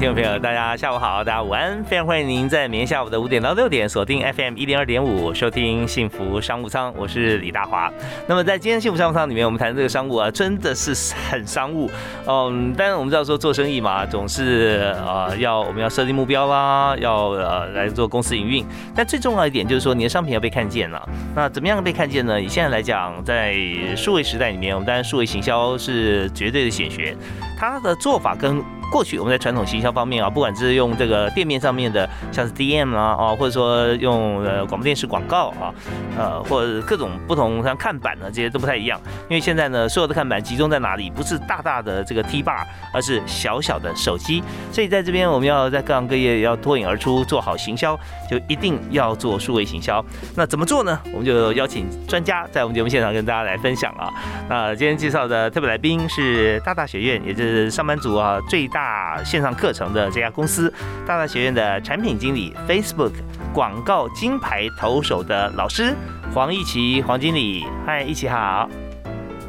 听众朋友，大家下午好，大家午安，非常欢迎您在每天下午的五点到六点锁定 FM 一零二点五收听幸福商务舱，我是李大华。那么在今天幸福商务舱里面，我们谈的这个商务啊，真的是很商务。嗯，但是我们知道说做生意嘛，总是呃要我们要设定目标啦，要呃来做公司营运。但最重要一点就是说，你的商品要被看见了。那怎么样被看见呢？以现在来讲，在数位时代里面，我们当然数位行销是绝对的显学，它的做法跟。过去我们在传统行销方面啊，不管是用这个店面上面的，像是 DM 啊，哦，或者说用呃广播电视广告啊，呃，或者各种不同像看板呢，这些都不太一样。因为现在呢，所有的看板集中在哪里？不是大大的这个 T bar，而是小小的手机。所以在这边我们要在各行各业要脱颖而出，做好行销，就一定要做数位行销。那怎么做呢？我们就邀请专家在我们节目现场跟大家来分享啊。那今天介绍的特别来宾是大大学院，也就是上班族啊最大。线上课程的这家公司，大大学院的产品经理，Facebook 广告金牌投手的老师黄一奇，黄经理，嗨，一起好。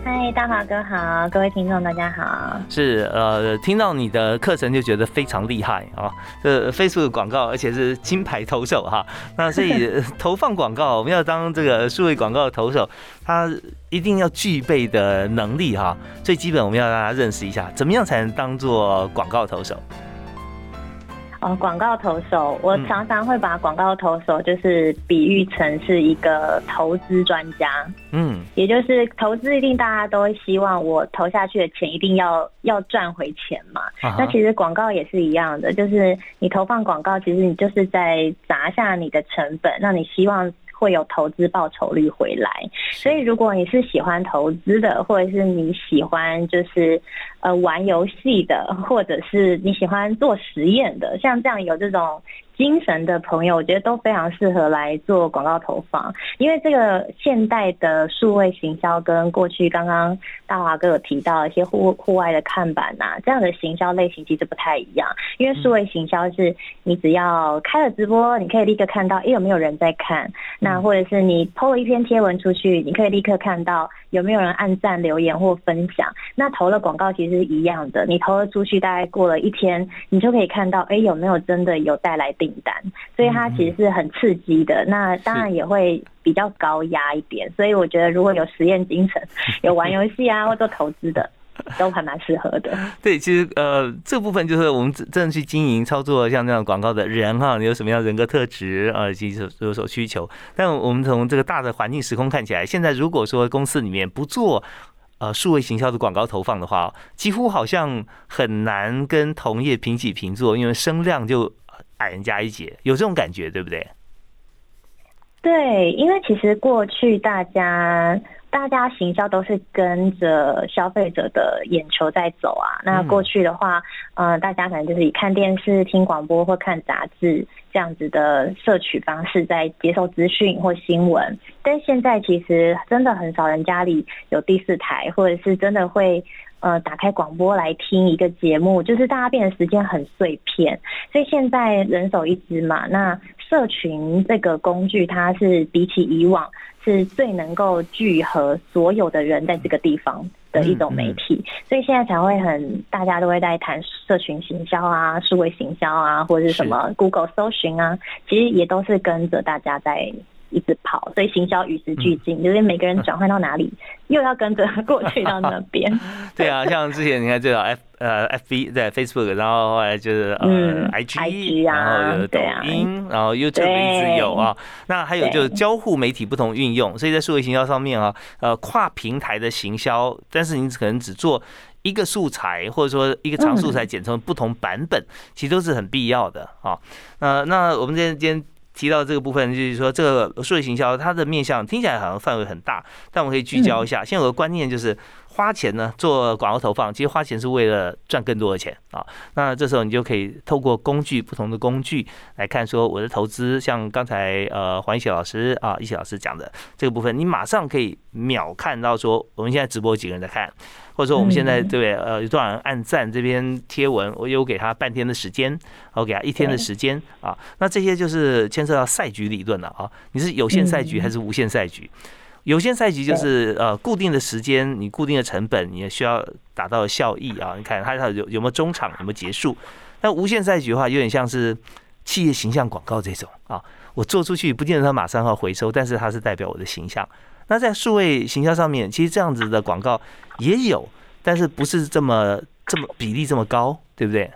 嗨，大华哥好，各位听众大家好。是呃，听到你的课程就觉得非常厉害啊，这 Facebook 广告，而且是金牌投手哈。那所以投放广告，我们要当这个数位广告的投手，他一定要具备的能力哈。最基本我们要让大家认识一下，怎么样才能当做广告投手？哦，广告投手，我常常会把广告投手就是比喻成是一个投资专家，嗯，也就是投资一定大家都会希望我投下去的钱一定要要赚回钱嘛。那其实广告也是一样的，就是你投放广告，其实你就是在砸下你的成本，那你希望。会有投资报酬率回来，所以如果你是喜欢投资的，或者是你喜欢就是呃玩游戏的，或者是你喜欢做实验的，像这样有这种。精神的朋友，我觉得都非常适合来做广告投放，因为这个现代的数位行销跟过去刚刚大华哥有提到一些户户外的看板呐，这样的行销类型其实不太一样。因为数位行销是你只要开了直播，你可以立刻看到，哎有没有人在看？那或者是你 PO 了一篇贴文出去，你可以立刻看到有没有人按赞、留言或分享。那投了广告其实是一样的，你投了出去，大概过了一天，你就可以看到，哎有没有真的有带来订。单，所以它其实是很刺激的。那 当然也会比较高压一点。所以我觉得，如果有实验精神、有玩游戏啊或做投资的，都还蛮适合的。对，其实呃，这部分就是我们真的去经营、操作像这样广告的人哈，你有什么样人格特质啊，以及有所需求。但我们从这个大的环境时空看起来，现在如果说公司里面不做呃数位行销的广告投放的话，几乎好像很难跟同业平起平坐，因为声量就。矮人家一截，有这种感觉，对不对？对，因为其实过去大家大家行销都是跟着消费者的眼球在走啊。那过去的话，嗯，大家可能就是以看电视、听广播或看杂志这样子的摄取方式在接受资讯或新闻。但现在其实真的很少人家里有第四台，或者是真的会。呃，打开广播来听一个节目，就是大家变得时间很碎片，所以现在人手一支嘛。那社群这个工具，它是比起以往是最能够聚合所有的人在这个地方的一种媒体，所以现在才会很大家都会在谈社群行销啊、数位行销啊，或者是什么 Google 搜寻啊，其实也都是跟着大家在。一直跑，所以行销与时俱进，就是每个人转换到哪里，又要跟着过去到那边。对啊，像之前你看，这个 F 呃 F B 在 Facebook，然后后来就是呃 I G，然后有抖音，然后 YouTube 一直有啊。那还有就是交互媒体不同运用，所以在数位行销上面啊，呃跨平台的行销，但是你可能只做一个素材，或者说一个长素材剪成不同版本，其实都是很必要的啊。呃，那我们今天今天。提到这个部分，就是说这个数字行销它的面向听起来好像范围很大，但我们可以聚焦一下。现在有个观念就是，花钱呢做广告投放，其实花钱是为了赚更多的钱啊。那这时候你就可以透过工具不同的工具来看，说我的投资，像刚才呃黄一喜老师啊一喜老师讲的这个部分，你马上可以秒看到说我们现在直播几个人在看，或者说我们现在对呃有多少人按赞这边贴文，我有给他半天的时间，我给他一天的时间啊。那这些就是牵涉到赛局理论了啊，你是有限赛局还是无限赛局？有限赛局就是呃固定的时间，你固定的成本，你也需要达到效益啊。你看它它有有没有中场，有没有结束？那无限赛局的话，有点像是企业形象广告这种啊，我做出去不见得它马上要回收，但是它是代表我的形象。那在数位形象上面，其实这样子的广告也有，但是不是这么这么比例这么高，对不对？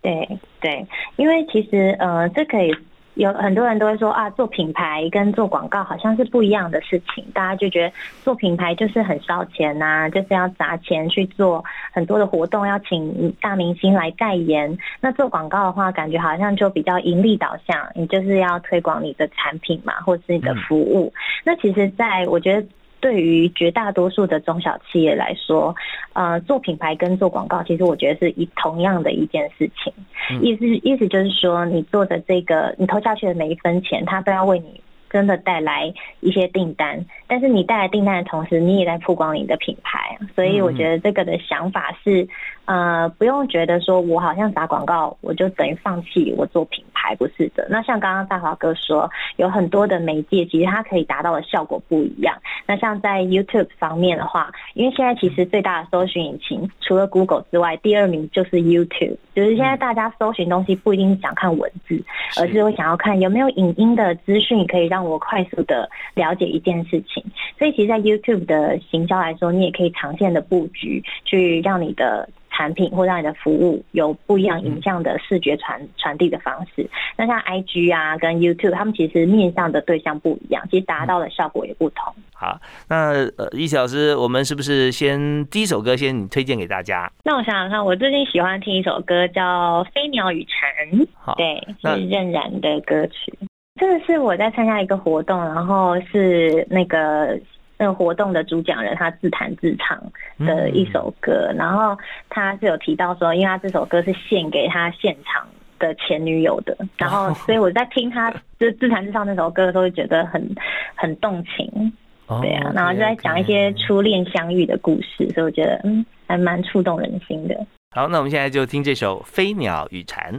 对对，因为其实呃，这可以。有很多人都会说啊，做品牌跟做广告好像是不一样的事情。大家就觉得做品牌就是很烧钱呐，就是要砸钱去做很多的活动，要请大明星来代言。那做广告的话，感觉好像就比较盈利导向，你就是要推广你的产品嘛，或是你的服务。那其实，在我觉得。对于绝大多数的中小企业来说，呃，做品牌跟做广告，其实我觉得是一同样的一件事情。意思意思就是说，你做的这个，你投下去的每一分钱，它都要为你真的带来一些订单。但是你带来订单的同时，你也在曝光你的品牌。所以我觉得这个的想法是，呃，不用觉得说我好像打广告，我就等于放弃我做品牌，不是的。那像刚刚大华哥说，有很多的媒介，其实它可以达到的效果不一样。那像在 YouTube 方面的话，因为现在其实最大的搜寻引擎除了 Google 之外，第二名就是 YouTube。就是现在大家搜寻东西不一定想看文字，而是会想要看有没有影音的资讯，可以让我快速的了解一件事情。所以其实，在 YouTube 的行销来说，你也可以长线的布局，去让你的。产品或让你的服务有不一样影像的视觉传传递的方式。那像 IG 啊跟 YouTube，他们其实面向的对象不一样，其实达到的效果也不同。好，那呃，易老师，我们是不是先第一首歌先推荐给大家？那我想想看，我最近喜欢听一首歌叫《飞鸟与蝉》，对，是任然的歌曲。这个是我在参加一个活动，然后是那个。那个活动的主讲人他自弹自唱的一首歌，然后他是有提到说，因为他这首歌是献给他现场的前女友的，然后所以我在听他就自弹自唱那首歌的时候，就觉得很很动情，对啊，然后就在讲一些初恋相遇的故事，所以我觉得嗯还蛮触动人心的。好，那我们现在就听这首《飞鸟与蝉》。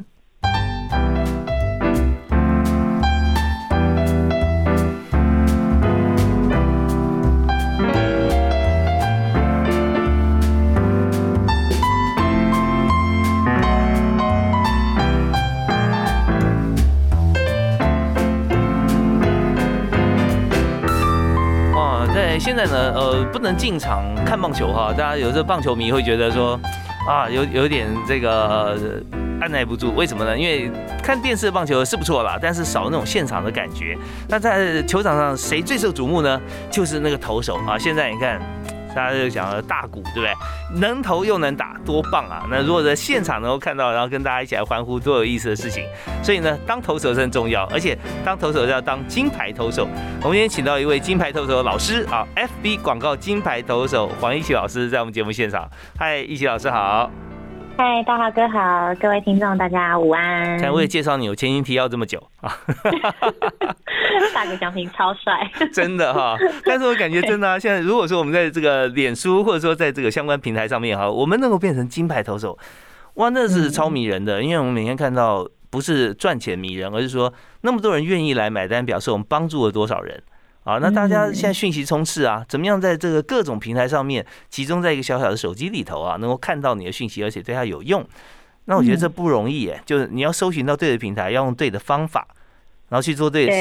现在呢，呃，不能进场看棒球哈。大家有时候棒球迷会觉得说，啊，有有点这个按耐不住。为什么呢？因为看电视棒球是不错啦，但是少那种现场的感觉。那在球场上谁最受瞩目呢？就是那个投手啊。现在你看。大家就讲大鼓，对不对？能投又能打，多棒啊！那如果在现场能够看到，然后跟大家一起来欢呼，多有意思的事情。所以呢，当投手是很重要，而且当投手要当金牌投手。我们今天请到一位金牌投手的老师啊，FB 广告金牌投手黄一奇老师在我们节目现场。嗨，一奇老师好。嗨，大华哥好，各位听众大家午安。才为介绍你，我前情提要这么久啊。大哥奖品超帅，真的哈。但是我感觉真的啊，现在如果说我们在这个脸书或者说在这个相关平台上面哈，我们能够变成金牌投手，哇，那是超迷人的。因为我们每天看到不是赚钱迷人，而是说那么多人愿意来买单，表示我们帮助了多少人。啊，那大家现在讯息充斥啊，怎么样在这个各种平台上面集中在一个小小的手机里头啊，能够看到你的讯息，而且对它有用？那我觉得这不容易耶，就是你要搜寻到对的平台，要用对的方法。然后去做对的事，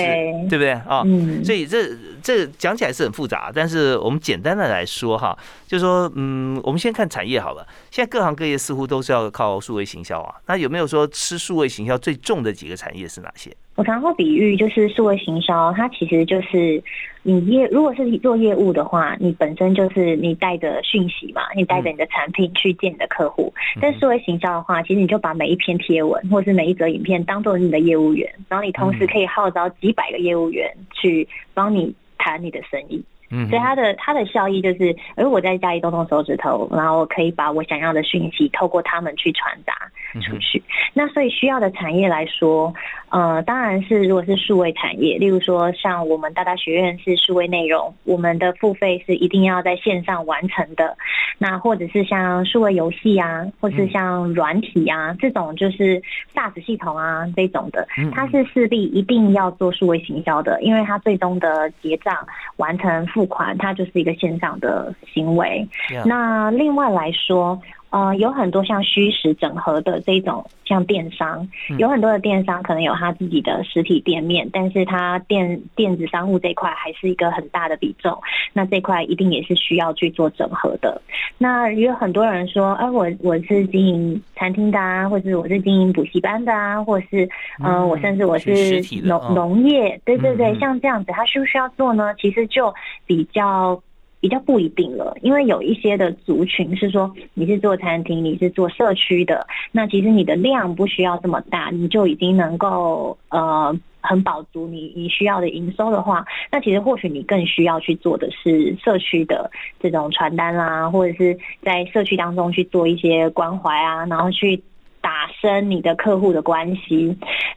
对不对啊？所以这这讲起来是很复杂，但是我们简单的来说哈，就说嗯，我们先看产业好了。现在各行各业似乎都是要靠数位行销啊，那有没有说吃数位行销最重的几个产业是哪些？我常会比喻，就是数位行销，它其实就是你业，如果是做业务的话，你本身就是你带着讯息嘛，你带着你的产品去见你的客户。但数位行销的话，其实你就把每一篇贴文或是每一则影片当做你的业务员，然后你同时可以号召几百个业务员去帮你谈你的生意。嗯，所以它的它的效益就是，如果在家里动动手指头，然后可以把我想要的讯息透过他们去传达出去。那所以需要的产业来说，呃，当然是如果是数位产业，例如说像我们大大学院是数位内容，我们的付费是一定要在线上完成的。那或者是像数位游戏啊，或是像软体啊这种就是 SaaS 系统啊这种的，它是势必一定要做数位行销的，因为它最终的结账完成付款，它就是一个线上的行为。那另外来说。呃，有很多像虚实整合的这种，像电商，有很多的电商可能有他自己的实体店面，但是他电电子商务这块还是一个很大的比重，那这块一定也是需要去做整合的。那也有很多人说，哎，我我是经营餐厅的啊，或者我是经营补习班的啊，或者是嗯，我甚至我是农农业，对对对，像这样子，他需不需要做呢？其实就比较。比较不一定了，因为有一些的族群是说你是做餐厅，你是做社区的，那其实你的量不需要这么大，你就已经能够呃很保足你你需要的营收的话，那其实或许你更需要去做的是社区的这种传单啦，或者是在社区当中去做一些关怀啊，然后去。打深你的客户的关系，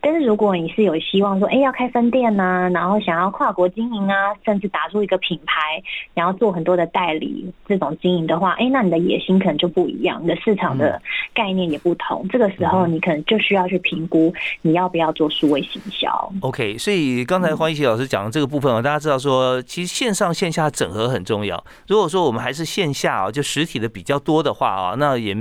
但是如果你是有希望说，哎，要开分店呐，然后想要跨国经营啊，甚至打出一个品牌，然后做很多的代理这种经营的话，哎，那你的野心可能就不一样，你的市场的概念也不同。这个时候你可能就需要去评估你要不要做数位行销。OK，所以刚才黄一奇老师讲的这个部分啊，大家知道说，其实线上线下整合很重要。如果说我们还是线下啊，就实体的比较多的话啊，那也。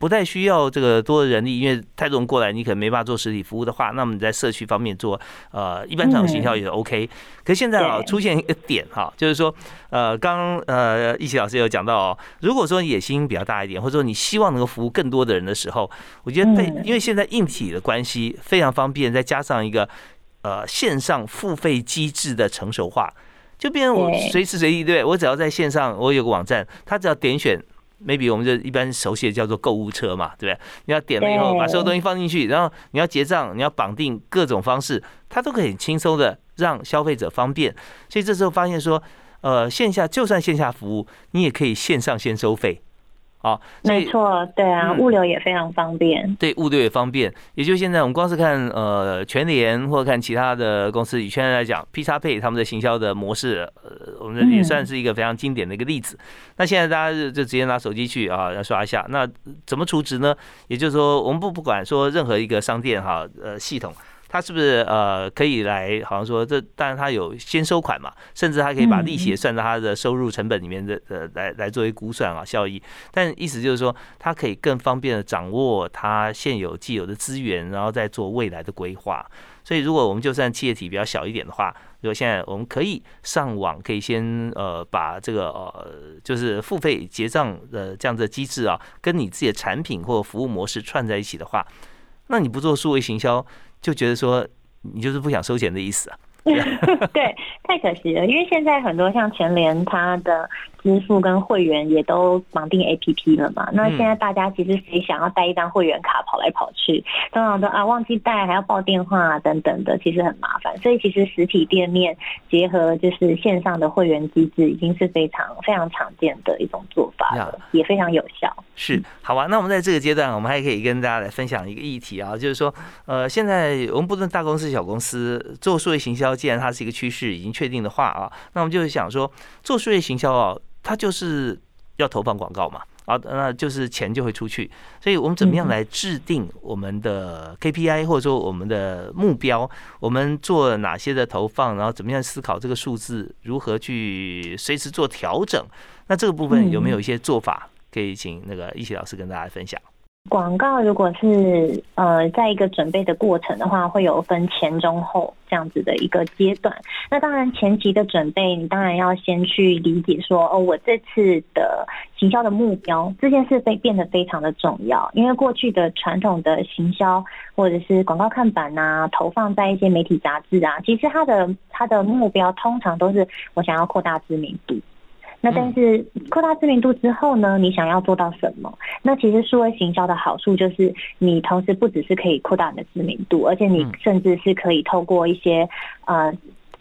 不太需要这个多的人力，因为太多人过来，你可能没办法做实体服务的话，那么你在社区方面做呃一般场行销也 OK。可是现在啊出现一个点哈，就是说呃刚呃一奇老师有讲到哦，如果说野心比较大一点，或者说你希望能够服务更多的人的时候，我觉得对，因为现在硬体的关系非常方便，再加上一个呃线上付费机制的成熟化，就变成我随时随地对我只要在线上，我有个网站，他只要点选。Maybe 我们就一般熟悉的叫做购物车嘛，对不对？你要点了以后把所有东西放进去，然后你要结账，你要绑定各种方式，它都可以轻松的让消费者方便。所以这时候发现说，呃，线下就算线下服务，你也可以线上先收费。哦，没错，对啊，物流也非常方便。对，物流也方便。也就现在，我们光是看呃全联或者看其他的公司，以圈来讲，P 叉配他们的行销的模式，呃，我们也算是一个非常经典的一个例子。那现在大家就直接拿手机去啊，要刷一下。那怎么储值呢？也就是说，我们不不管说任何一个商店哈，呃，系统。他是不是呃可以来？好像说这，当然他有先收款嘛，甚至他可以把利息算到他的收入成本里面的呃来来作为估算啊效益。但意思就是说，他可以更方便的掌握他现有既有的资源，然后再做未来的规划。所以，如果我们就算企业体比较小一点的话，如果现在我们可以上网，可以先呃把这个呃就是付费结账的这样的机制啊，跟你自己的产品或服务模式串在一起的话，那你不做数位行销？就觉得说，你就是不想收钱的意思啊。对，太可惜了，因为现在很多像全联，他的支付跟会员也都绑定 A P P 了嘛。那现在大家其实谁想要带一张会员卡跑来跑去，通常都啊忘记带，还要报电话等等的，其实很麻烦。所以其实实体店面结合就是线上的会员机制，已经是非常非常常见的一种做法了，也非常有效。是，好吧。那我们在这个阶段，我们还可以跟大家来分享一个议题啊，就是说，呃，现在我们不论大公司小公司做数位行销。既然它是一个趋势，已经确定的话啊，那我们就是想说，做数业行销啊，它就是要投放广告嘛，啊，那就是钱就会出去。所以我们怎么样来制定我们的 KPI，或者说我们的目标？我们做哪些的投放？然后怎么样思考这个数字如何去随时做调整？那这个部分有没有一些做法可以请那个一起老师跟大家分享？广告如果是呃，在一个准备的过程的话，会有分前中后这样子的一个阶段。那当然前期的准备，你当然要先去理解说，哦，我这次的行销的目标这件事被变得非常的重要。因为过去的传统的行销或者是广告看板啊，投放在一些媒体杂志啊，其实它的它的目标通常都是我想要扩大知名度。那但是扩大知名度之后呢？你想要做到什么？那其实数位行销的好处就是，你同时不只是可以扩大你的知名度，而且你甚至是可以透过一些呃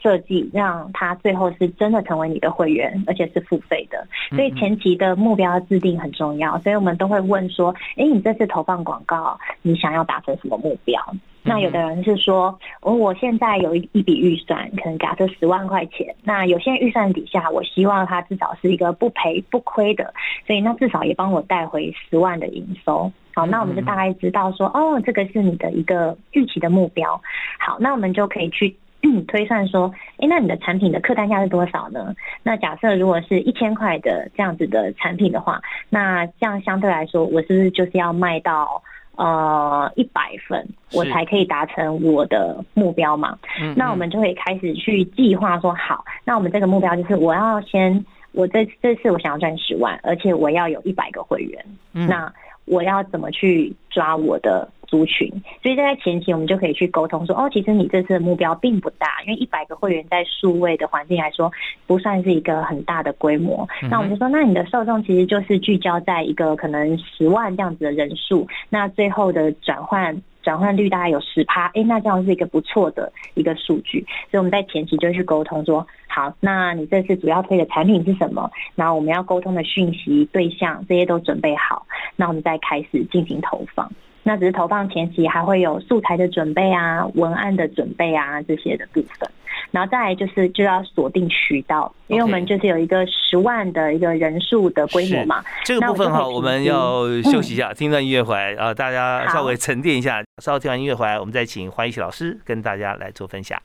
设计，让他最后是真的成为你的会员，而且是付费的。所以前期的目标制定很重要，所以我们都会问说：，哎，你这次投放广告，你想要达成什么目标？那有的人是说，我我现在有一一笔预算，可能假设十万块钱。那有些预算底下，我希望它至少是一个不赔不亏的，所以那至少也帮我带回十万的营收。好，那我们就大概知道说，哦，这个是你的一个预期的目标。好，那我们就可以去 推算说，哎，那你的产品的客单价是多少呢？那假设如果是一千块的这样子的产品的话，那这样相对来说，我是不是就是要卖到？呃，一百分我才可以达成我的目标嘛？那我们就会开始去计划说，好，那我们这个目标就是我要先，我这这次我想要赚十万，而且我要有一百个会员，那我要怎么去抓我的？族群，所以在前期我们就可以去沟通说，哦，其实你这次的目标并不大，因为一百个会员在数位的环境来说，不算是一个很大的规模。那我们就说，那你的受众其实就是聚焦在一个可能十万这样子的人数，那最后的转换转换率大概有十趴，哎，那这样是一个不错的一个数据。所以我们在前期就去沟通说，好，那你这次主要推的产品是什么？然后我们要沟通的讯息对象这些都准备好，那我们再开始进行投放。那只是投放前期还会有素材的准备啊、文案的准备啊这些的部分，然后再来就是就要锁定渠道，因为我们就是有一个十万的一个人数的规模嘛。这个部分哈，我们要休息一下，听段音乐回来啊，大家稍微沉淀一下，稍后听完音乐回来，我们再请黄一喜老师跟大家来做分享。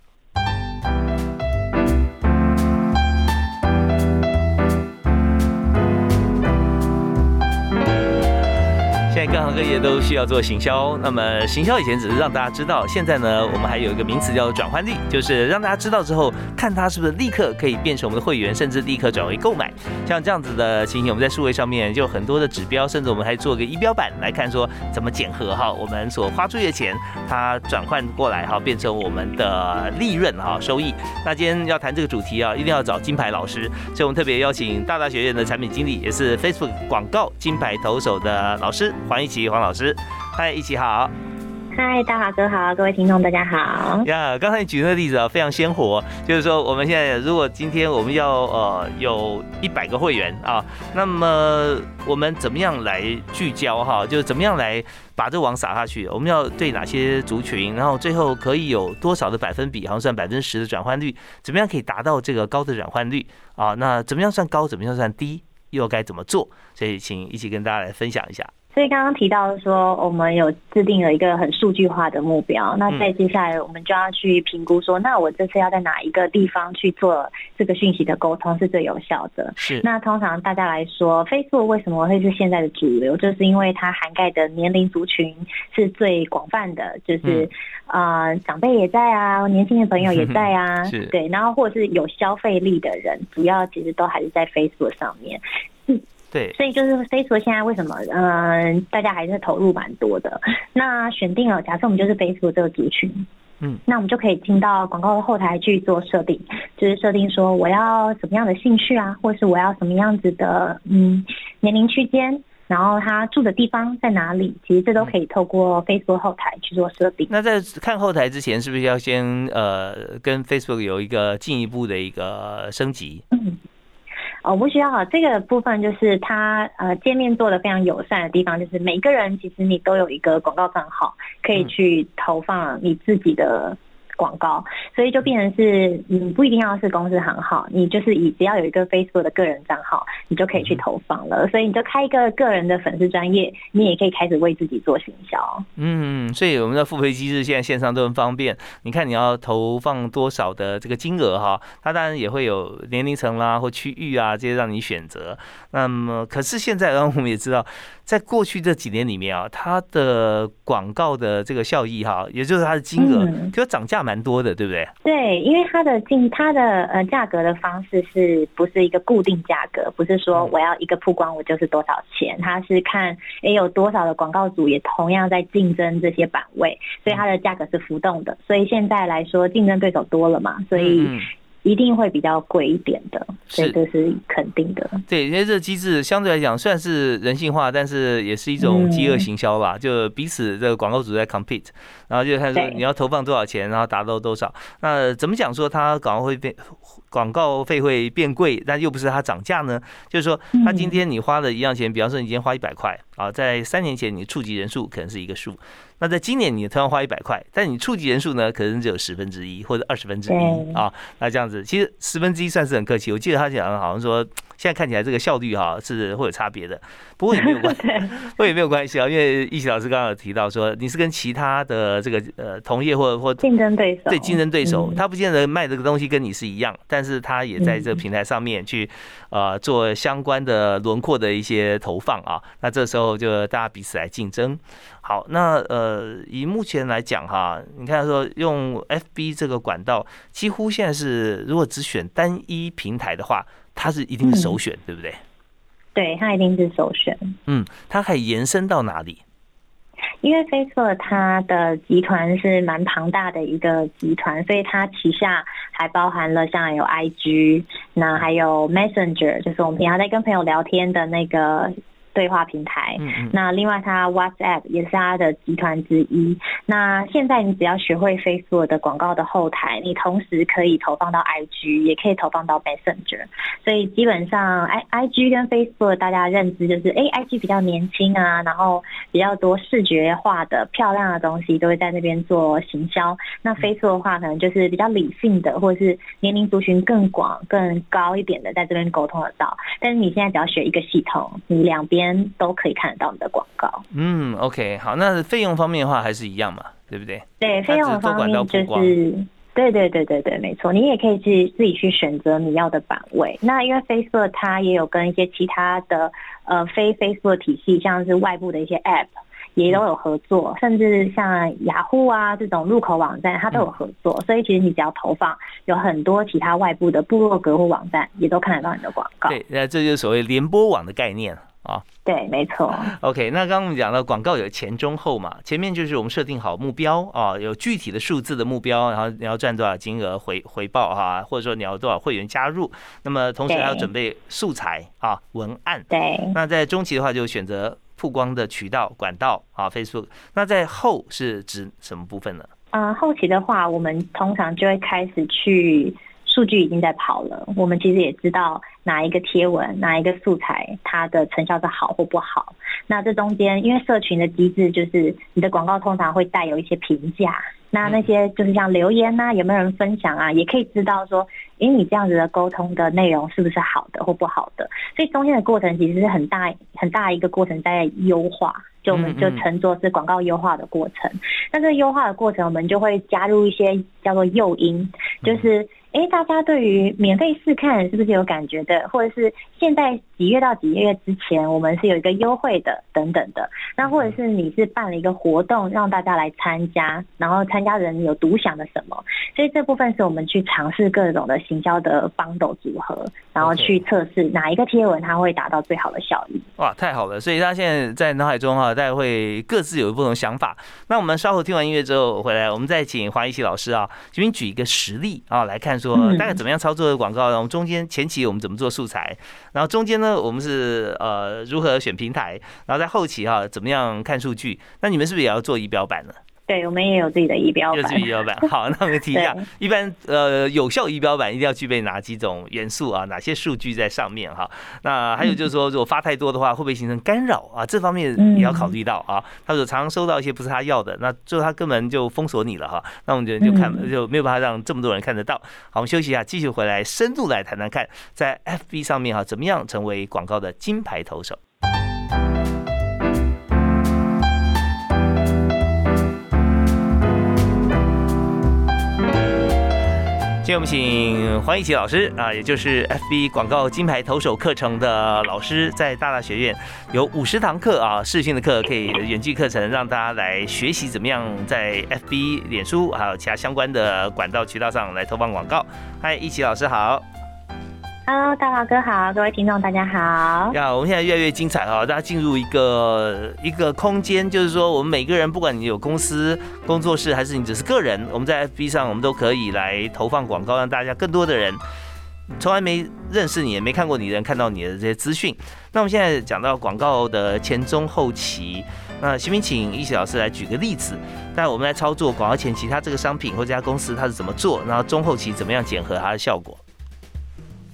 各业都需要做行销，那么行销以前只是让大家知道，现在呢，我们还有一个名词叫做转换率，就是让大家知道之后，看它是不是立刻可以变成我们的会员，甚至立刻转为购买。像这样子的情形，我们在数位上面就很多的指标，甚至我们还做个仪表板来看，说怎么检核哈，我们所花出去的钱，它转换过来哈，变成我们的利润哈，收益。那今天要谈这个主题啊，一定要找金牌老师，所以我们特别邀请大大学院的产品经理，也是 Facebook 广告金牌投手的老师。黄一奇黄老师，嗨，一起好，嗨，大华哥好，各位听众大家好。呀，刚才你举那个例子啊，非常鲜活，就是说我们现在如果今天我们要呃有一百个会员啊，那么我们怎么样来聚焦哈？就是怎么样来把这网撒下去？我们要对哪些族群？然后最后可以有多少的百分比？好像算百分之十的转换率，怎么样可以达到这个高的转换率啊？那怎么样算高？怎么样算低？又该怎么做？所以请一起跟大家来分享一下。所以刚刚提到说，我们有制定了一个很数据化的目标。那在接下来，我们就要去评估说，那我这次要在哪一个地方去做这个讯息的沟通是最有效的？是。那通常大家来说，Facebook 为什么会是现在的主流？就是因为它涵盖的年龄族群是最广泛的，就是啊，长辈也在啊，年轻的朋友也在啊，对。然后或者是有消费力的人，主要其实都还是在 Facebook 上面。对，所以就是 Facebook 现在为什么，嗯，大家还是投入蛮多的。那选定了，假设我们就是 Facebook 这个族群，嗯，那我们就可以进到广告的后台去做设定，就是设定说我要什么样的兴趣啊，或是我要什么样子的，嗯，年龄区间，然后他住的地方在哪里，其实这都可以透过 Facebook 后台去做设定。那在看后台之前，是不是要先呃跟 Facebook 有一个进一步的一个升级？嗯。哦，不需要啊，这个部分就是它呃界面做的非常友善的地方，就是每个人其实你都有一个广告账号，可以去投放你自己的。广告，所以就变成是，你，不一定要是公司行号，你就是以只要有一个 Facebook 的个人账号，你就可以去投放了。所以你就开一个个人的粉丝专业，你也可以开始为自己做行销。嗯，所以我们的付费机制现在线上都很方便。你看你要投放多少的这个金额哈，它当然也会有年龄层啦或区域啊这些让你选择。那么可是现在，然我们也知道。在过去这几年里面啊，它的广告的这个效益哈，也就是它的金额，就涨价蛮多的，对不对？对，因为它的进它的呃价格的方式是不是一个固定价格？不是说我要一个曝光我就是多少钱，它是看也有多少的广告主也同样在竞争这些版位，所以它的价格是浮动的。所以现在来说，竞争对手多了嘛，所以。一定会比较贵一点的，所以这是肯定的。对，因为这个机制相对来讲算是人性化，但是也是一种饥饿行销吧，就彼此这个广告主在 compete，然后就看说你要投放多少钱，然后达到多少。那怎么讲说它广告会变？广告费会变贵，但又不是它涨价呢。就是说，它今天你花的一样钱，比方说你今天花一百块啊，在三年前你触及人数可能是一个数，那在今年你同样花一百块，但你触及人数呢，可能只有十分之一或者二十分之一啊。那这样子，其实十分之一算是很客气。我记得他讲好像说。现在看起来这个效率哈是会有差别的，不过也没有关，不过也没有关系啊，因为易奇老师刚刚有提到说你是跟其他的这个呃同业或或竞争对手对竞争对手，他不见得卖这个东西跟你是一样，但是他也在这个平台上面去呃做相关的轮廓的一些投放啊，那这时候就大家彼此来竞争。好，那呃以目前来讲哈，你看说用 FB 这个管道，几乎现在是如果只选单一平台的话。它是一定是首选，对不对？对，它一定是首选。嗯，它可以延伸到哪里？因为 Facebook 它的集团是蛮庞大的一个集团，所以它旗下还包含了像有 IG，那还有 Messenger，就是我们平常在跟朋友聊天的那个。对话平台，嗯那另外它 WhatsApp 也是它的集团之一。那现在你只要学会 Facebook 的广告的后台，你同时可以投放到 IG，也可以投放到 Messenger。所以基本上，I IG 跟 Facebook 大家认知就是，哎，IG 比较年轻啊，然后比较多视觉化的漂亮的东西都会在那边做行销。那 Facebook 的话，可能就是比较理性的，或者是年龄族群更广、更高一点的，在这边沟通得到。但是你现在只要学一个系统，你两边。都可以看得到你的广告。嗯，OK，好，那费用方面的话还是一样嘛，对不对？对，费用方面就是，对对对对对，没错，你也可以去自己去选择你要的版位。那因为 Facebook 它也有跟一些其他的呃非 Facebook 体系，像是外部的一些 App。也都有合作，甚至像雅虎啊这种入口网站，它都有合作。所以其实你只要投放，有很多其他外部的部落格或网站也都看得到你的广告。对，那这就是所谓联播网的概念啊。对，没错。OK，那刚刚我们讲到广告有前中后嘛，前面就是我们设定好目标啊，有具体的数字的目标，然后你要赚多少金额回回报哈，或者说你要多少会员加入，那么同时还要准备素材啊文案。对。那在中期的话，就选择。曝光的渠道管道啊，Facebook。那在后是指什么部分呢？啊，后期的话，我们通常就会开始去数据已经在跑了。我们其实也知道哪一个贴文、哪一个素材，它的成效是好或不好。那这中间，因为社群的机制就是你的广告通常会带有一些评价。那那些就是像留言呐，有没有人分享啊，也可以知道说，诶，你这样子的沟通的内容是不是好的或不好的？所以中间的过程其实是很大很大一个过程在优化，就我们就称作是广告优化的过程。那这优化的过程，我们就会加入一些叫做诱因，就是。哎，大家对于免费试看是不是有感觉的？或者是现在几月到几月之前，我们是有一个优惠的等等的。那或者是你是办了一个活动，让大家来参加，然后参加人有独享的什么？所以这部分是我们去尝试各种的行销的方斗组合，然后去测试哪一个贴文它会达到最好的效益。哇，太好了！所以大家现在在脑海中哈，大家会各自有不同想法。那我们稍后听完音乐之后回来，我们再请黄一奇老师啊，这边举一个实例啊来看。说大概怎么样操作的广告？然后中间前期我们怎么做素材？然后中间呢，我们是呃如何选平台？然后在后期哈，怎么样看数据？那你们是不是也要做仪表板呢？对，我们也有自己的仪表板。有自己仪表板。好，那我们提一下，一般呃有效仪表板一定要具备哪几种元素啊？哪些数据在上面哈？那还有就是说，如果发太多的话，会不会形成干扰啊？这方面也要考虑到啊。他说常常收到一些不是他要的，那最后他根本就封锁你了哈。那我们就就看就没有办法让这么多人看得到。好，我们休息一下，继续回来深度来谈谈看，在 FB 上面哈，怎么样成为广告的金牌投手。今天我们请黄一奇老师啊，也就是 FB 广告金牌投手课程的老师，在大大学院有五十堂课啊，视讯的课可以远距课程，让大家来学习怎么样在 FB、脸书还有其他相关的管道渠道上来投放广告。嗨，一奇老师好。Hello，大华哥好，各位听众大家好。呀，我们现在越来越精彩哈，大家进入一个一个空间，就是说我们每个人，不管你有公司、工作室，还是你只是个人，我们在 FB 上，我们都可以来投放广告，让大家更多的人。从来没认识你，也没看过你的人看到你的这些资讯。那我们现在讲到广告的前中后期，那行不请一起老师来举个例子，但我们来操作广告前期，他这个商品或这家公司它是怎么做，然后中后期怎么样检核它的效果？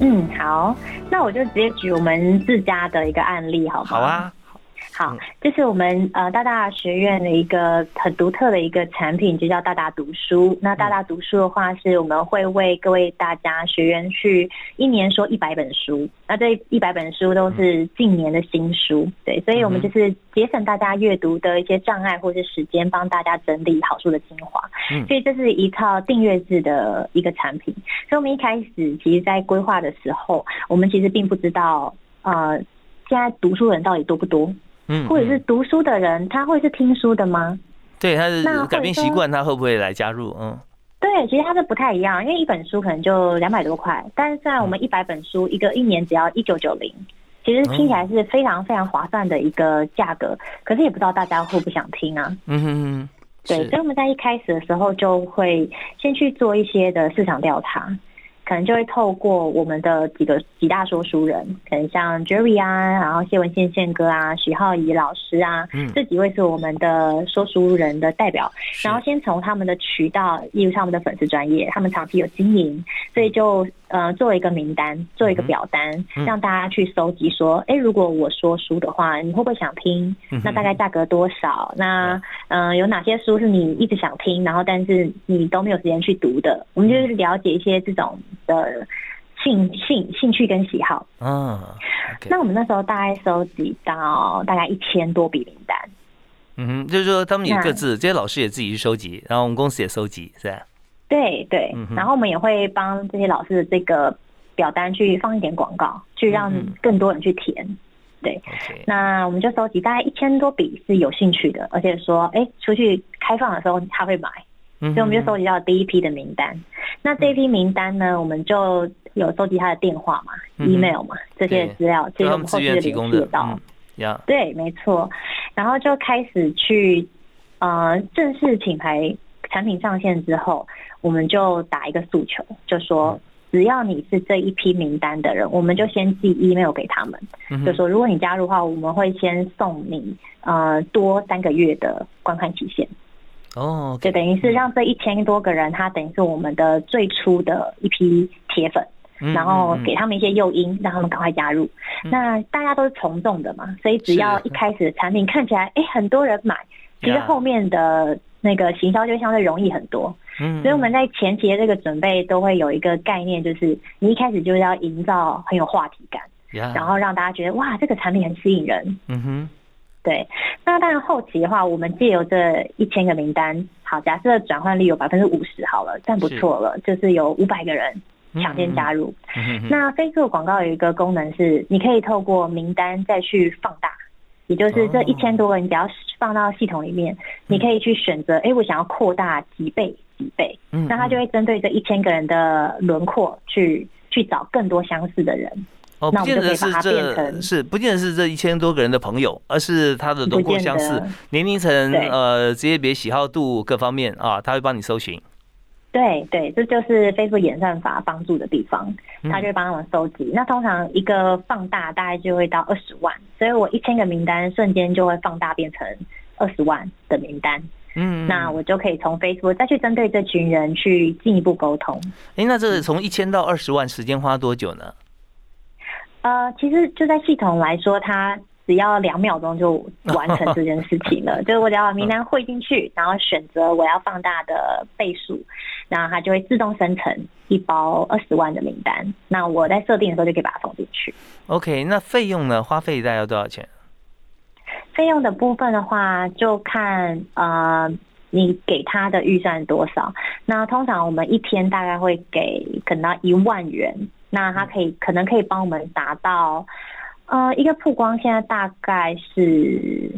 嗯，好，那我就直接举我们自家的一个案例，好好啊。好，这是我们呃大大学院的一个很独特的一个产品，就叫大大读书。那大大读书的话，是我们会为各位大家学员去一年说一百本书。那这一百本书都是近年的新书，对，所以我们就是节省大家阅读的一些障碍或是时间，帮大家整理好书的精华。嗯，所以这是一套订阅制的一个产品。所以我们一开始其实，在规划的时候，我们其实并不知道呃，现在读书人到底多不多。嗯，或者是读书的人，他会是听书的吗？对，他是改变习惯，他会不会来加入？嗯，对，其实他是不太一样，因为一本书可能就两百多块，但是在我们一百本书，一个一年只要一九九零，其实听起来是非常非常划算的一个价格。可是也不知道大家会不想听啊？嗯哼哼，对，所以我们在一开始的时候就会先去做一些的市场调查。可能就会透过我们的几个几大说书人，可能像 Jerry 啊，然后谢文宪宪哥啊，徐浩怡老师啊，这几位是我们的说书人的代表。然后先从他们的渠道，例如他们的粉丝专业，他们长期有经营，所以就。呃，做一个名单，做一个表单，让大家去搜集。说，哎，如果我说书的话，你会不会想听？那大概价格多少？那嗯，有哪些书是你一直想听，然后但是你都没有时间去读的？我们就是了解一些这种的兴兴兴趣跟喜好。嗯，那我们那时候大概收集到大概一千多笔名单。嗯哼，就是说他们也各自，这些老师也自己去收集，然后我们公司也收集，是吧？对对，然后我们也会帮这些老师的这个表单去放一点广告，去让更多人去填。对，那我们就收集大概一千多笔是有兴趣的，而且说，哎，出去开放的时候他会买，所以我们就收集到第一批的名单。那这一批名单呢，我们就有收集他的电话嘛、email 嘛这些资料，这些我们后续的联系到。对，没错。然后就开始去呃正式品牌产品上线之后。我们就打一个诉求，就说只要你是这一批名单的人，我们就先寄 email 给他们，就说如果你加入的话，我们会先送你呃多三个月的观看期限。哦，就等于是让这一千多个人，他等于是我们的最初的一批铁粉，然后给他们一些诱因，让他们赶快加入。那大家都是从众的嘛，所以只要一开始的产品看起来哎很多人买，其实后面的那个行销就相对容易很多。嗯，所以我们在前期的这个准备都会有一个概念，就是你一开始就是要营造很有话题感，然后让大家觉得哇，这个产品很吸引人。嗯哼，对。那当然后期的话，我们借由这一千个名单，好，假设转换率有百分之五十好了，算不错了，就是有五百个人抢先加入。那 Facebook 广告有一个功能是，你可以透过名单再去放大，也就是这一千多个人只要放到系统里面，你可以去选择，哎，我想要扩大几倍。几倍，嗯，那他就会针对这一千个人的轮廓去去找更多相似的人。哦，不见得是这，是不见得是这一千多个人的朋友，而是他的轮廓相似，年龄层、呃，职业别、喜好度各方面啊，他会帮你搜寻。对对，这就是 Facebook 演算法帮助的地方，他就会帮他们搜集。那通常一个放大大概就会到二十万，所以我一千个名单瞬间就会放大变成二十万的名单。嗯，那我就可以从 Facebook 再去针对这群人去进一步沟通。哎，那这从一千到二十万时间花多久呢？呃，其实就在系统来说，它只要两秒钟就完成这件事情了。就是我只要把名单汇进去，然后选择我要放大的倍数，那它就会自动生成一包二十万的名单。那我在设定的时候就可以把它放进去。OK，那费用呢？花费大概要多少钱？费用的部分的话，就看呃你给他的预算多少。那通常我们一天大概会给可能一万元，那他可以可能可以帮我们达到呃一个曝光，现在大概是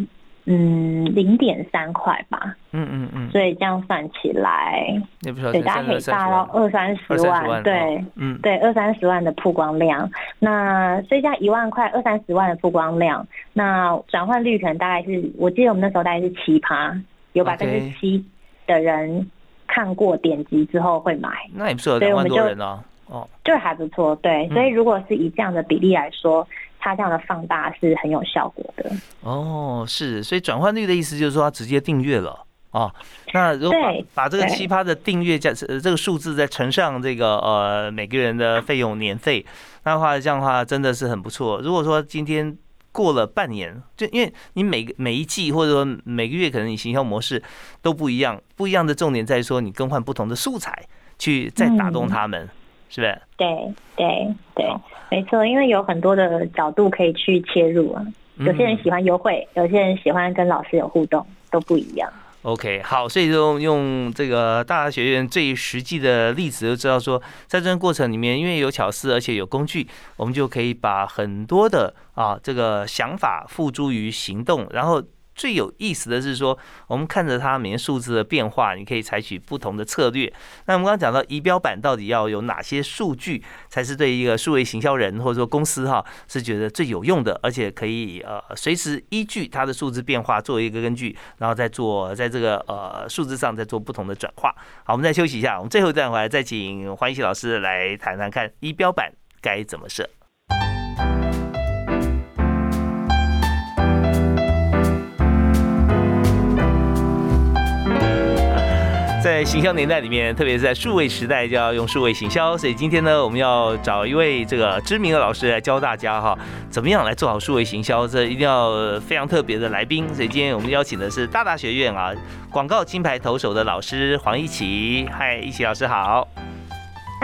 嗯，零点三块吧。嗯嗯嗯。所以这样算起来，对，大家可以大到二三十万。对，嗯，对，二三十万的曝光量。那所以这样一万块，二三十万的曝光量，那转换率可能大概是，我记得我们那时候大概是七趴，有百分之七的人看过点击之后会买。那也不是两万多人啊。哦，就还不错。对，所以如果是以这样的比例来说。它这样的放大是很有效果的哦，是，所以转换率的意思就是说，它直接订阅了哦。那如果把把这个奇葩的订阅价这个数字再乘上这个呃每个人的费用年费，那的话这样的话真的是很不错。如果说今天过了半年，就因为你每个每一季或者说每个月可能你行销模式都不一样，不一样的重点在于说你更换不同的素材去再打动他们。是不是？对对对，没错，因为有很多的角度可以去切入啊。有些人喜欢优惠，有些人喜欢跟老师有互动，都不一样。OK，好，所以就用这个大学院最实际的例子，就知道说，在这个过程里面，因为有巧思，而且有工具，我们就可以把很多的啊这个想法付诸于行动，然后。最有意思的是说，我们看着它每年数字的变化，你可以采取不同的策略。那我们刚刚讲到仪表板到底要有哪些数据，才是对一个数位行销人或者说公司哈是觉得最有用的，而且可以呃随时依据它的数字变化作为一个根据，然后再做在这个呃数字上再做不同的转化。好，我们再休息一下，我们最后一段回来再请黄喜老师来谈谈看仪表板该怎么设。行销年代里面，特别是在数位时代，就要用数位行销。所以今天呢，我们要找一位这个知名的老师来教大家哈，怎么样来做好数位行销。这一定要非常特别的来宾。所以今天我们邀请的是大大学院啊广告金牌投手的老师黄一奇。嗨，一奇老师好。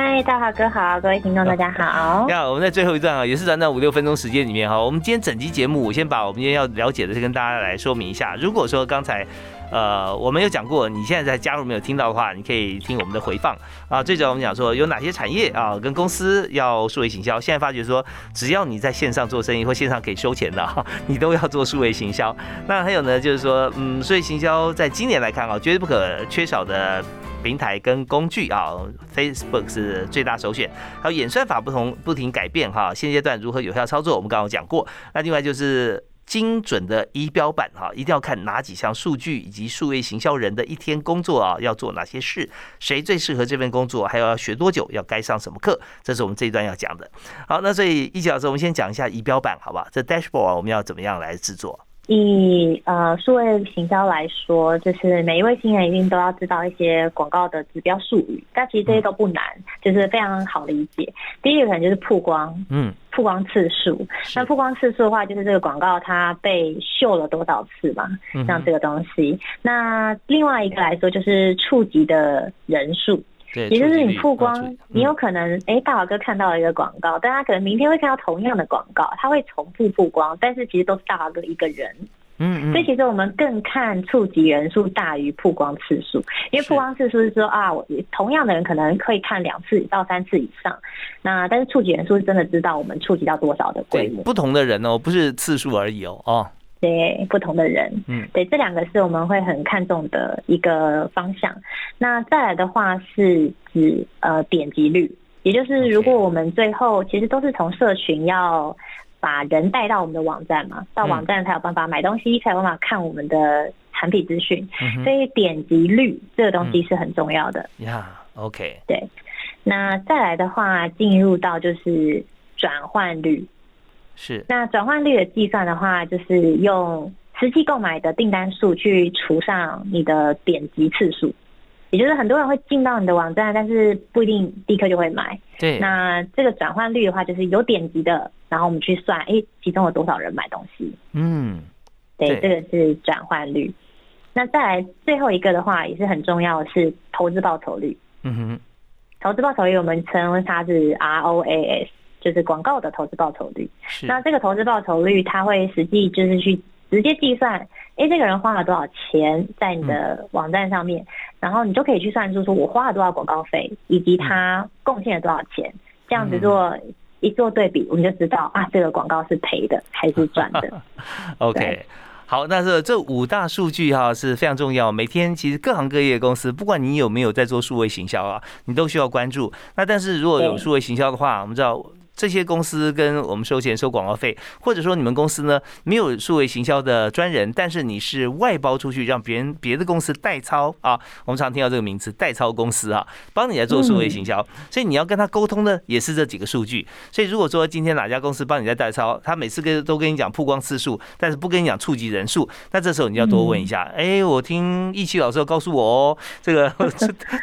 嗨，大华哥好，各位听众大家好。你好，我们在最后一段啊，也是短短五六分钟时间里面哈，我们今天整集节目，我先把我们今天要了解的，跟大家来说明一下。如果说刚才。呃，我们有讲过，你现在在加入没有听到的话，你可以听我们的回放啊。最主要我们讲说有哪些产业啊，跟公司要数位行销。现在发觉说，只要你在线上做生意或线上可以收钱的，你都要做数位行销。那还有呢，就是说，嗯，数位行销在今年来看啊，绝对不可缺少的平台跟工具啊，Facebook 是最大首选。还有演算法不同不停改变哈，现阶段如何有效操作，我们刚刚讲过。那另外就是。精准的仪表板哈，一定要看哪几项数据，以及数位行销人的一天工作啊，要做哪些事，谁最适合这份工作，还有要学多久，要该上什么课，这是我们这一段要讲的。好，那所以一节老师，我们先讲一下仪表板，好不好？这 dashboard 我们要怎么样来制作？以呃数位行销来说，就是每一位新人一定都要知道一些广告的指标术语，但其实这些都不难，就是非常好理解。第一个可能就是曝光，嗯，曝光次数。那曝光次数的话，就是这个广告它被秀了多少次嘛，像这个东西。那另外一个来说，就是触及的人数。也就是你曝光，你有可能哎，大华哥看到了一个广告，但他可能明天会看到同样的广告，他会重复曝光，但是其实都是大华哥一个人。嗯嗯。所以其实我们更看触及人数大于曝光次数，因为曝光次数是说啊，我同样的人可能可以看两次到三次以上，那但是触及人数是真的知道我们触及到多少的规模。不同的人哦，不是次数而已哦，哦。对不同的人，嗯，对，这两个是我们会很看重的一个方向。那再来的话是指呃点击率，也就是如果我们最后其实都是从社群要把人带到我们的网站嘛，到网站才有办法买东西，才有办法看我们的产品资讯，所以点击率这个东西是很重要的。呀，OK，对。那再来的话，进入到就是转换率。是，那转换率的计算的话，就是用实际购买的订单数去除上你的点击次数，也就是很多人会进到你的网站，但是不一定立刻就会买。对，那这个转换率的话，就是有点击的，然后我们去算，哎，其中有多少人买东西？嗯，对，这个是转换率。那再来最后一个的话，也是很重要的是投资报酬率。嗯哼，投资报酬率我们称它是 ROAS。就是广告的投资报酬率，那这个投资报酬率，它会实际就是去直接计算，哎，这个人花了多少钱在你的网站上面，然后你就可以去算出说我花了多少广告费，以及他贡献了多少钱，这样子做一做对比，我们就知道啊，这个广告是赔的还是赚的。OK。好，那是这五大数据哈是非常重要。每天其实各行各业公司，不管你有没有在做数位行销啊，你都需要关注。那但是如果有数位行销的话，我们知道。这些公司跟我们收钱收广告费，或者说你们公司呢没有数位行销的专人，但是你是外包出去让别人别的公司代操啊，我们常听到这个名词代操公司啊，帮你来做数位行销，所以你要跟他沟通的也是这几个数据。所以如果说今天哪家公司帮你在代操，他每次跟都跟你讲曝光次数，但是不跟你讲触及人数，那这时候你要多问一下，哎，我听易奇老师告诉我哦，这个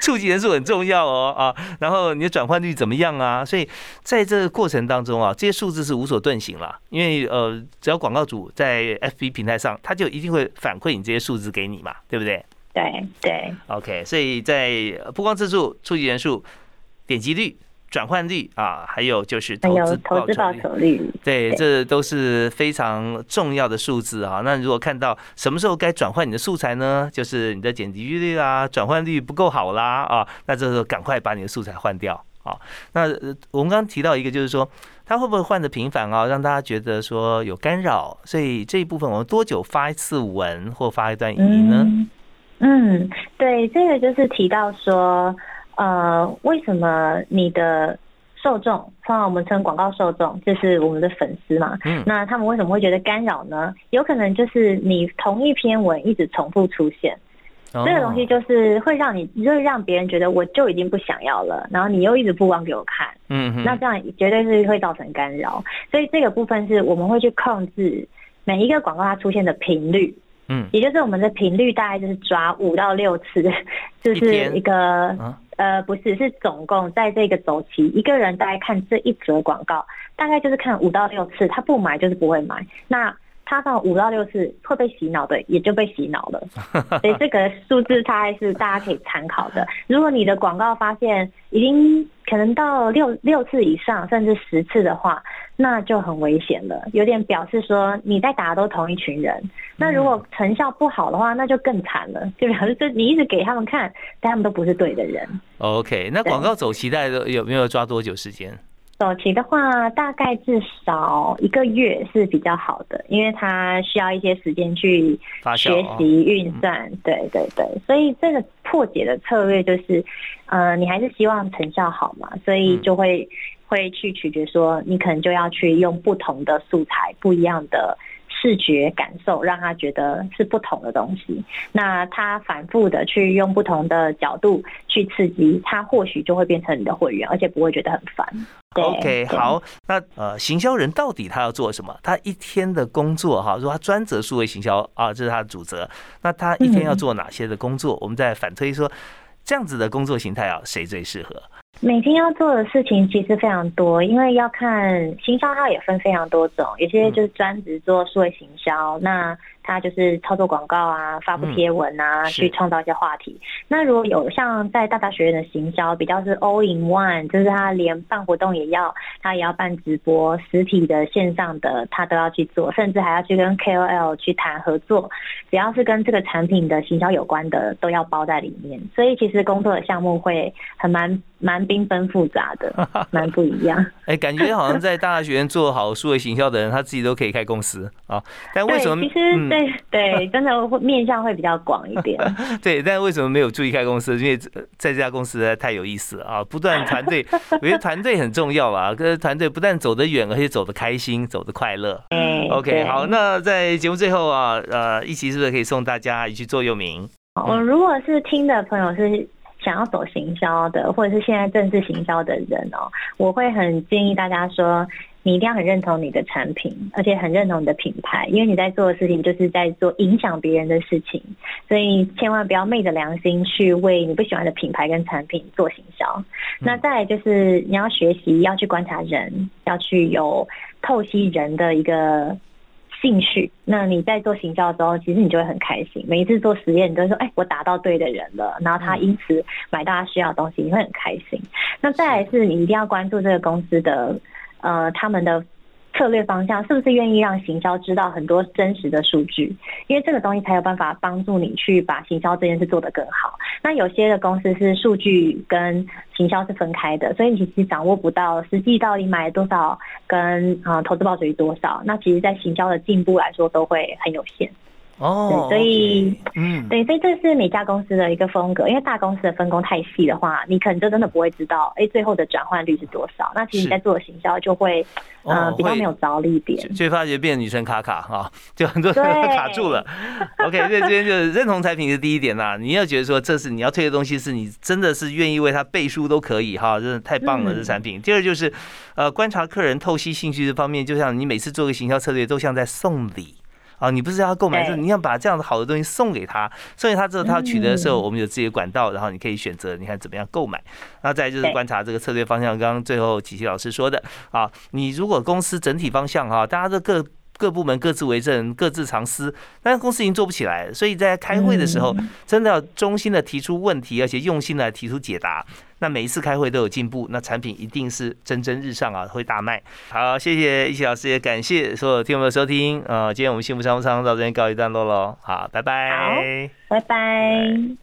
触及人数很重要哦啊，然后你的转换率怎么样啊？所以在这个过过程当中啊，这些数字是无所遁形了，因为呃，只要广告主在 FB 平台上，他就一定会反馈你这些数字给你嘛，对不对？对对。OK，所以在曝光次数、触及人数、点击率、转换率啊，还有就是投资投资报酬率，对，这都是非常重要的数字啊。那如果看到什么时候该转换你的素材呢？就是你的剪辑率啊，转换率不够好啦啊，那这时候赶快把你的素材换掉。好，那我们刚刚提到一个，就是说它会不会换的频繁啊，让大家觉得说有干扰，所以这一部分我们多久发一次文或发一段语音呢？嗯，对，这个就是提到说，呃，为什么你的受众，通常我们称广告受众，就是我们的粉丝嘛，嗯，那他们为什么会觉得干扰呢？有可能就是你同一篇文一直重复出现。这个东西就是会让你，就是让别人觉得我就已经不想要了，然后你又一直不光给我看，嗯，那这样绝对是会造成干扰。所以这个部分是我们会去控制每一个广告它出现的频率，嗯，也就是我们的频率大概就是抓五到六次，就是一个呃不是是总共在这个周期，一个人大概看这一则广告，大概就是看五到六次，他不买就是不会买。那他到五到六次会被洗脑的，也就被洗脑了。所以这个数字大概是大家可以参考的。如果你的广告发现已经可能到六六次以上，甚至十次的话，那就很危险了，有点表示说你在打的都同一群人。那如果成效不好的话，那就更惨了，就表示这你一直给他们看，但他们都不是对的人。OK，那广告走期待有没有抓多久时间？早期的话，大概至少一个月是比较好的，因为它需要一些时间去学习运算。对对对，所以这个破解的策略就是，呃，你还是希望成效好嘛，所以就会会去取决说，你可能就要去用不同的素材，不一样的。视觉感受让他觉得是不同的东西，那他反复的去用不同的角度去刺激，他或许就会变成你的会员，而且不会觉得很烦。OK，好，那呃，行销人到底他要做什么？他一天的工作哈，如果他专责数位行销啊，这是他的主责，那他一天要做哪些的工作？我们再反推说，这样子的工作形态啊，谁最适合？每天要做的事情其实非常多，因为要看行销，它也分非常多种，有些就是专职做数位行销，那。他就是操作广告啊，发布贴文啊，去创造一些话题。那如果有像在大大学院的行销，比较是 all in one，就是他连办活动也要，他也要办直播，实体的、线上的他都要去做，甚至还要去跟 KOL 去谈合作。只要是跟这个产品的行销有关的，都要包在里面。所以其实工作的项目会很蛮蛮缤纷复杂的，蛮不一样。哎，感觉好像在大大学院做好数位行销的人，他自己都可以开公司啊。但为什么？其实。对对，真的会面向会比较广一点。对，但为什么没有注意开公司？因为在这家公司太有意思了啊！不断团队，我觉得团队很重要啊。跟团队不但走得远，而且走得开心，走得快乐。嗯，OK，好，那在节目最后啊，呃，一起是不是可以送大家一句座右铭？我如果是听的朋友是想要走行销的，或者是现在正式行销的人哦，我会很建议大家说。你一定要很认同你的产品，而且很认同你的品牌，因为你在做的事情就是在做影响别人的事情，所以千万不要昧着良心去为你不喜欢的品牌跟产品做行销。那再来就是你要学习，要去观察人，要去有透析人的一个兴趣。那你在做行销的时候，其实你就会很开心。每一次做实验，你都说：“哎，我打到对的人了。”然后他因此买到他需要的东西，你会很开心。那再来是你一定要关注这个公司的。呃，他们的策略方向是不是愿意让行销知道很多真实的数据？因为这个东西才有办法帮助你去把行销这件事做得更好。那有些的公司是数据跟行销是分开的，所以你其实掌握不到实际到底买了多少跟啊投资报酬率多少。那其实，在行销的进步来说，都会很有限。哦，所以，嗯，对，所以这是每家公司的一个风格。因为大公司的分工太细的话，你可能就真的不会知道，哎，最后的转换率是多少。那其实你在做的行销就会，呃，比较没有着力点，就发觉变女生卡卡哈，就很多人卡住了。OK，所以这边就是认同产品是第一点啦。你要觉得说这是你要推的东西，是你真的是愿意为他背书都可以哈，真的太棒了这产品。第二就是，呃，观察客人透析兴趣这方面，就像你每次做个行销策略，都像在送礼。啊，你不是要购买，是你要把这样的好的东西送给他，送给他之后，他取得的时候，我们有自己的管道，然后你可以选择，你看怎么样购买。那再就是观察这个策略方向，刚刚最后琪琪老师说的啊，你如果公司整体方向哈，大家都各。各部门各自为政，各自藏私，但是公司已经做不起来，所以在开会的时候，真的要衷心的提出问题，而且用心的提出解答。那每一次开会都有进步，那产品一定是蒸蒸日上啊，会大卖。好，谢谢一起老师，也感谢所有听众的收听。呃，今天我们幸福商务舱到这边告一段落喽。好，拜拜。好，拜拜。